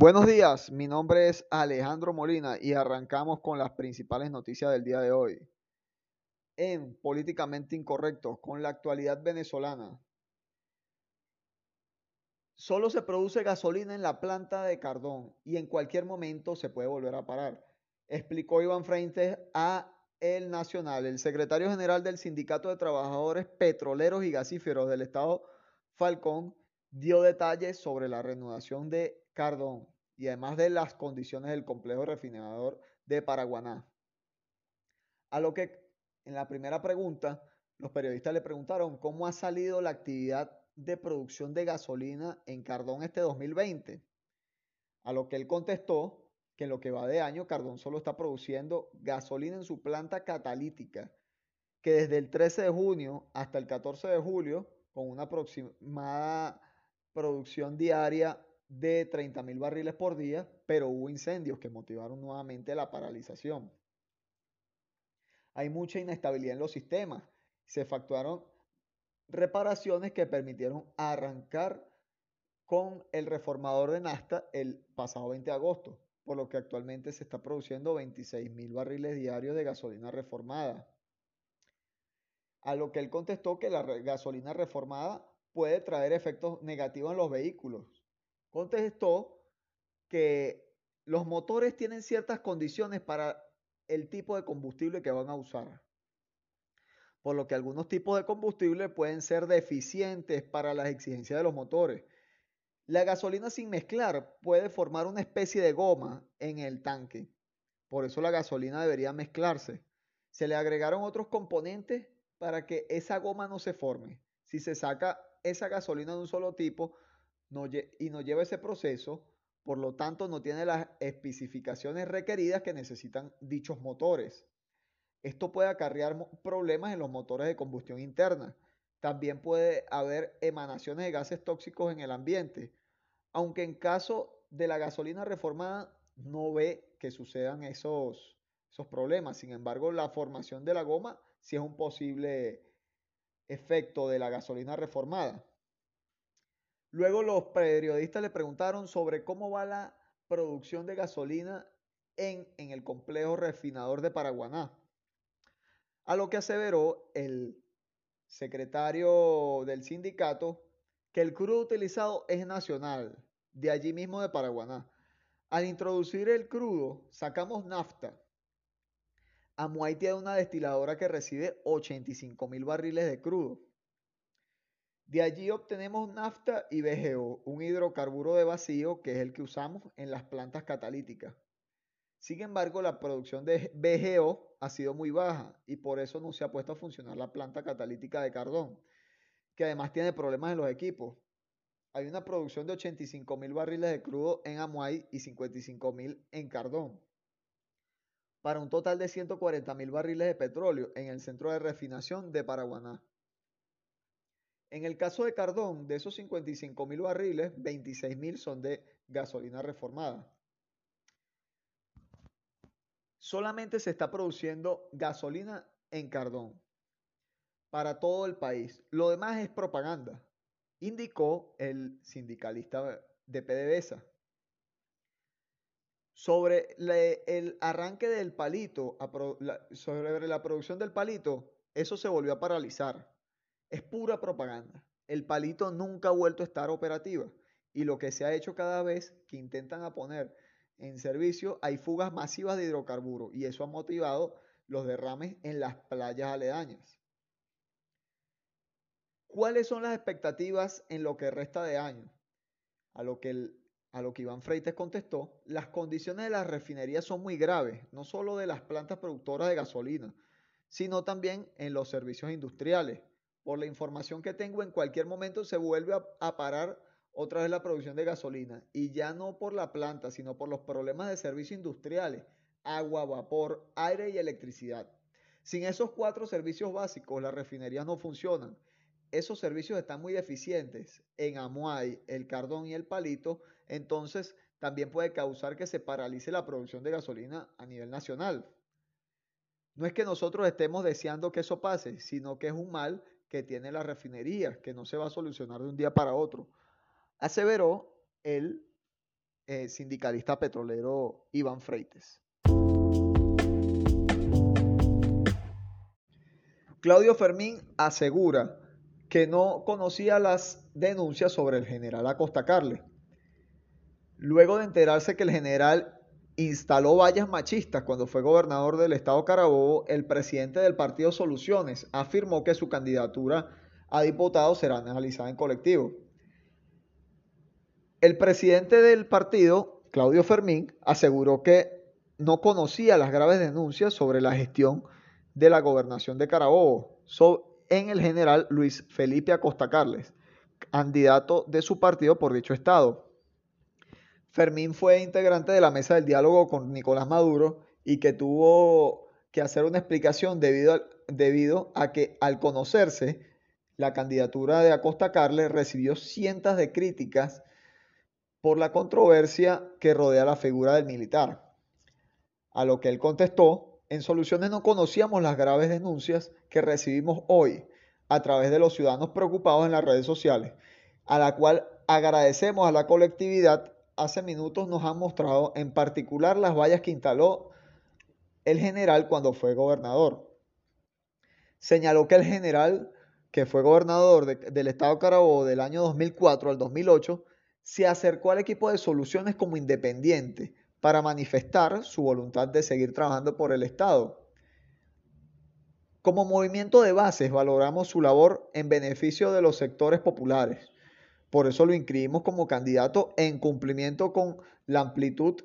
Buenos días, mi nombre es Alejandro Molina y arrancamos con las principales noticias del día de hoy. En Políticamente Incorrecto, con la actualidad venezolana. Solo se produce gasolina en la planta de Cardón y en cualquier momento se puede volver a parar, explicó Iván Frentes a El Nacional, el secretario general del Sindicato de Trabajadores Petroleros y Gasíferos del Estado, Falcón, dio detalles sobre la reanudación de Cardón y además de las condiciones del complejo refinador de Paraguaná. A lo que en la primera pregunta los periodistas le preguntaron cómo ha salido la actividad de producción de gasolina en Cardón este 2020. A lo que él contestó que en lo que va de año Cardón solo está produciendo gasolina en su planta catalítica, que desde el 13 de junio hasta el 14 de julio, con una aproximada producción diaria de 30 mil barriles por día, pero hubo incendios que motivaron nuevamente la paralización. Hay mucha inestabilidad en los sistemas. Se facturaron reparaciones que permitieron arrancar con el reformador de Nasta el pasado 20 de agosto, por lo que actualmente se está produciendo 26 mil barriles diarios de gasolina reformada. A lo que él contestó que la gasolina reformada puede traer efectos negativos en los vehículos, contestó que los motores tienen ciertas condiciones para el tipo de combustible que van a usar. Por lo que algunos tipos de combustible pueden ser deficientes para las exigencias de los motores. La gasolina sin mezclar puede formar una especie de goma en el tanque. Por eso la gasolina debería mezclarse. Se le agregaron otros componentes para que esa goma no se forme. Si se saca esa gasolina de un solo tipo, y no lleva ese proceso, por lo tanto no tiene las especificaciones requeridas que necesitan dichos motores. Esto puede acarrear problemas en los motores de combustión interna. También puede haber emanaciones de gases tóxicos en el ambiente, aunque en caso de la gasolina reformada no ve que sucedan esos, esos problemas. Sin embargo, la formación de la goma sí es un posible efecto de la gasolina reformada. Luego los periodistas le preguntaron sobre cómo va la producción de gasolina en, el complejo refinador de Paraguaná. A lo que aseveró el secretario del sindicato que el crudo utilizado es nacional, de allí mismo de Paraguaná. Al introducir el crudo, sacamos nafta. Amuay tiene una destiladora que recibe 85 mil barriles de crudo. De allí obtenemos nafta y VGO, un hidrocarburo de vacío que es el que usamos en las plantas catalíticas. Sin embargo, la producción de VGO ha sido muy baja y por eso no se ha puesto a funcionar la planta catalítica de Cardón, que además tiene problemas en los equipos. Hay una producción de 85 mil barriles de crudo en Amuay y 55 mil en Cardón, para un total de 140 mil barriles de petróleo en el centro de refinación de Paraguaná. En el caso de Cardón, de esos 55 mil barriles, 26 mil son de gasolina reformada. Solamente se está produciendo gasolina en Cardón para todo el país. Lo demás es propaganda, indicó el sindicalista de PDVSA. Sobre el arranque del palito, sobre la producción del palito, eso se volvió a paralizar. Es pura propaganda. El palito nunca ha vuelto a estar operativa y lo que se ha hecho cada vez que intentan a poner en servicio hay fugas masivas de hidrocarburos y eso ha motivado los derrames en las playas aledañas. ¿Cuáles son las expectativas en lo que resta de año? A lo que, a lo que Iván Freites contestó, las condiciones de las refinerías son muy graves, no solo de las plantas productoras de gasolina, sino también en los servicios industriales, por la información que tengo, en cualquier momento se vuelve a, parar otra vez la producción de gasolina. Y ya no por la planta, sino por los problemas de servicios industriales, agua, vapor, aire y electricidad. Sin esos cuatro servicios básicos, las refinerías no funcionan. Esos servicios están muy deficientes en Amuay, el Cardón y el Palito, entonces también puede causar que se paralice la producción de gasolina a nivel nacional. No es que nosotros estemos deseando que eso pase, sino que es un mal que tiene la refinería, que no se va a solucionar de un día para otro. Aseveró el eh, sindicalista petrolero Iván Freites. Claudio Fermín asegura que no conocía las denuncias sobre el general Acosta Carles. Luego de enterarse que el general instaló vallas machistas cuando fue gobernador del estado Carabobo, el presidente del partido Soluciones afirmó que su candidatura a diputado será analizada en colectivo. El presidente del partido, Claudio Fermín, aseguró que no conocía las graves denuncias sobre la gestión de la gobernación de Carabobo en el general Luis Felipe Acosta Carles, candidato de su partido por dicho estado. Fermín fue integrante de la mesa del diálogo con Nicolás Maduro y que tuvo que hacer una explicación debido debido a que al conocerse la candidatura de Acosta Carles recibió cientos de críticas por la controversia que rodea la figura del militar. A lo que él contestó, en Soluciones no conocíamos las graves denuncias que recibimos hoy a través de los ciudadanos preocupados en las redes sociales, a la cual agradecemos a la colectividad. Hace minutos nos han mostrado en particular las vallas que instaló el general cuando fue gobernador. Señaló que el general, que fue gobernador del estado Carabobo del año 2004 al 2008, se acercó al equipo de soluciones como independiente para manifestar su voluntad de seguir trabajando por el Estado. Como movimiento de bases valoramos su labor en beneficio de los sectores populares. Por eso lo inscribimos como candidato en cumplimiento con la amplitud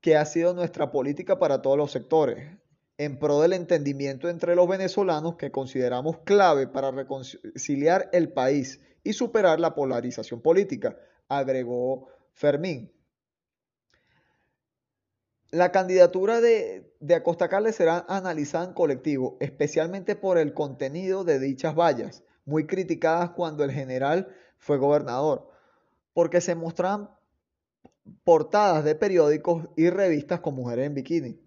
que ha sido nuestra política para todos los sectores, en pro del entendimiento entre los venezolanos que consideramos clave para reconciliar el país y superar la polarización política, agregó Fermín. La candidatura de, de Acosta Carles será analizada en colectivo, especialmente por el contenido de dichas vallas, muy criticadas cuando el general fue gobernador, porque se mostraban portadas de periódicos y revistas con mujeres en bikini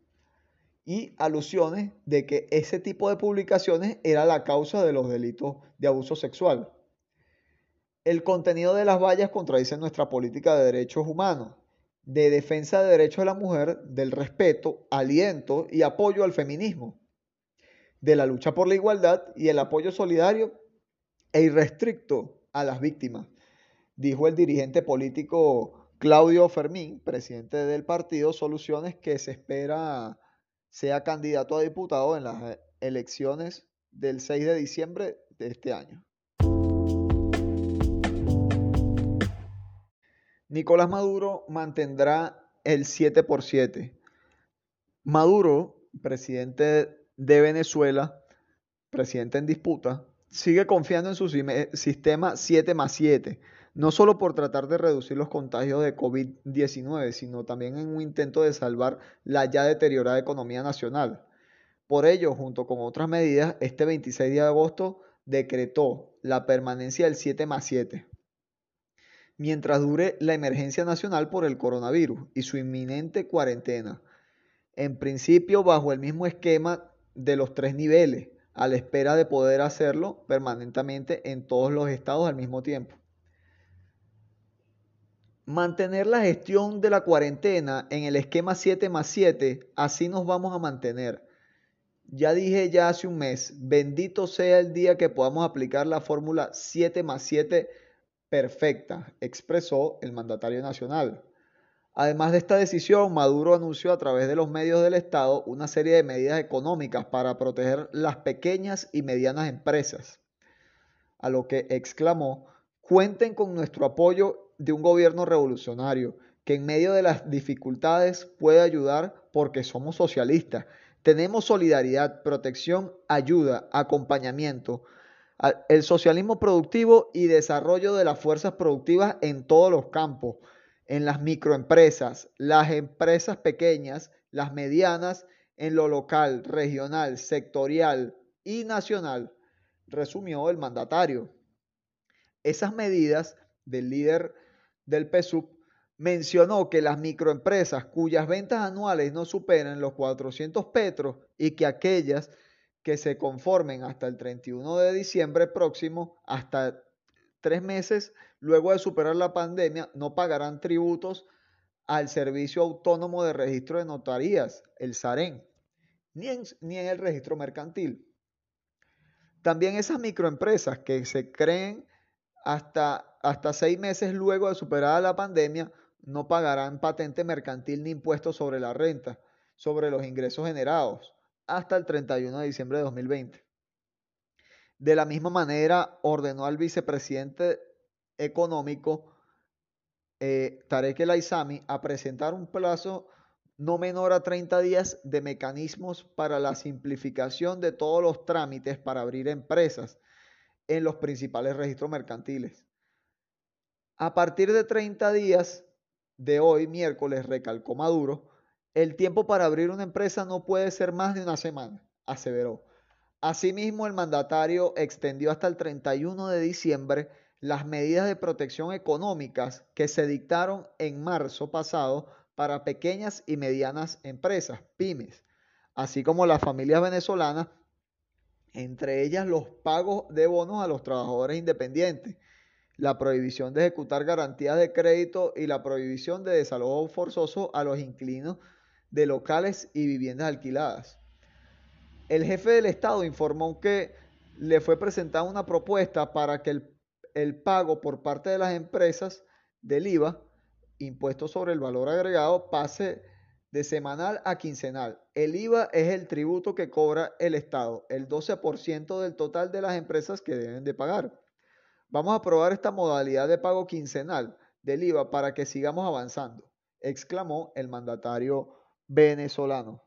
y alusiones de que ese tipo de publicaciones era la causa de los delitos de abuso sexual. El contenido de las vallas contradice nuestra política de derechos humanos, de defensa de derechos de la mujer, del respeto, aliento y apoyo al feminismo, de la lucha por la igualdad y el apoyo solidario e irrestricto a las víctimas, dijo el dirigente político Claudio Fermín, presidente del partido Soluciones, que se espera sea candidato a diputado en las elecciones del 6 de diciembre de este año. Nicolás Maduro mantendrá el 7 por 7. Maduro, presidente de Venezuela, presidente en disputa, sigue confiando en su sistema 7 más 7, no solo por tratar de reducir los contagios de COVID-19, sino también en un intento de salvar la ya deteriorada economía nacional. Por ello, junto con otras medidas, este 26 de agosto decretó la permanencia del 7 más 7 mientras dure la emergencia nacional por el coronavirus y su inminente cuarentena. En principio, bajo el mismo esquema de los tres niveles, a la espera de poder hacerlo permanentemente en todos los estados al mismo tiempo. Mantener la gestión de la cuarentena en el esquema 7 más 7, así nos vamos a mantener. Ya dije ya hace un mes, bendito sea el día que podamos aplicar la fórmula 7 más 7 perfecta, expresó el mandatario nacional. Además de esta decisión, Maduro anunció a través de los medios del Estado una serie de medidas económicas para proteger las pequeñas y medianas empresas, a lo que exclamó, cuenten con nuestro apoyo de un gobierno revolucionario que en medio de las dificultades puede ayudar porque somos socialistas. Tenemos solidaridad, protección, ayuda, acompañamiento, el socialismo productivo y desarrollo de las fuerzas productivas en todos los campos, en las microempresas, las empresas pequeñas, las medianas, en lo local, regional, sectorial y nacional, resumió el mandatario. Esas medidas del líder del PSUV mencionó que las microempresas cuyas ventas anuales no superan los 400 petros y que aquellas que se conformen hasta el 31 de diciembre próximo, hasta tres meses luego de superar la pandemia, no pagarán tributos al Servicio Autónomo de Registro de Notarías, el SAREN, ni en, ni en el registro mercantil. También esas microempresas que se creen hasta, hasta seis meses luego de superada la pandemia no pagarán patente mercantil ni impuestos sobre la renta, sobre los ingresos generados, hasta el 31 de diciembre de 2020. De la misma manera, ordenó al vicepresidente económico eh, Tarek El Aizami a presentar un plazo no menor a 30 días de mecanismos para la simplificación de todos los trámites para abrir empresas en los principales registros mercantiles. A partir de 30 días de hoy, miércoles, recalcó Maduro, el tiempo para abrir una empresa no puede ser más de una semana, aseveró. Asimismo, el mandatario extendió hasta el 31 de diciembre las medidas de protección económicas que se dictaron en marzo pasado para pequeñas y medianas empresas, pymes, así como las familias venezolanas, entre ellas los pagos de bonos a los trabajadores independientes, la prohibición de ejecutar garantías de crédito y la prohibición de desalojo forzoso a los inquilinos de locales y viviendas alquiladas. El jefe del Estado informó que le fue presentada una propuesta para que el, pago por parte de las empresas del IVA impuesto sobre el valor agregado pase de semanal a quincenal. El IVA es el tributo que cobra el Estado, el 12% del total de las empresas que deben de pagar. Vamos a probar esta modalidad de pago quincenal del IVA para que sigamos avanzando, exclamó el mandatario venezolano.